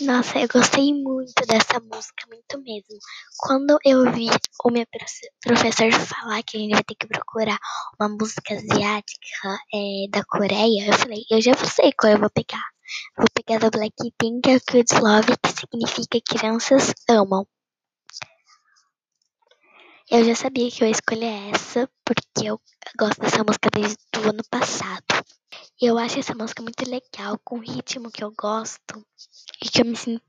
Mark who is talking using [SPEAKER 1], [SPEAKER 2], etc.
[SPEAKER 1] Nossa, eu gostei muito dessa música, muito mesmo. Quando eu vi o meu professor falar que a gente vai ter que procurar uma música asiática é, da Coreia, eu falei, eu já sei qual eu vou pegar. Vou pegar do Blackpink, a Kids Love, que significa crianças amam. Eu já sabia que eu ia escolher essa, porque eu gosto dessa música desde o ano passado. Eu acho essa música muito legal, com o ritmo que eu gosto e que eu me sinto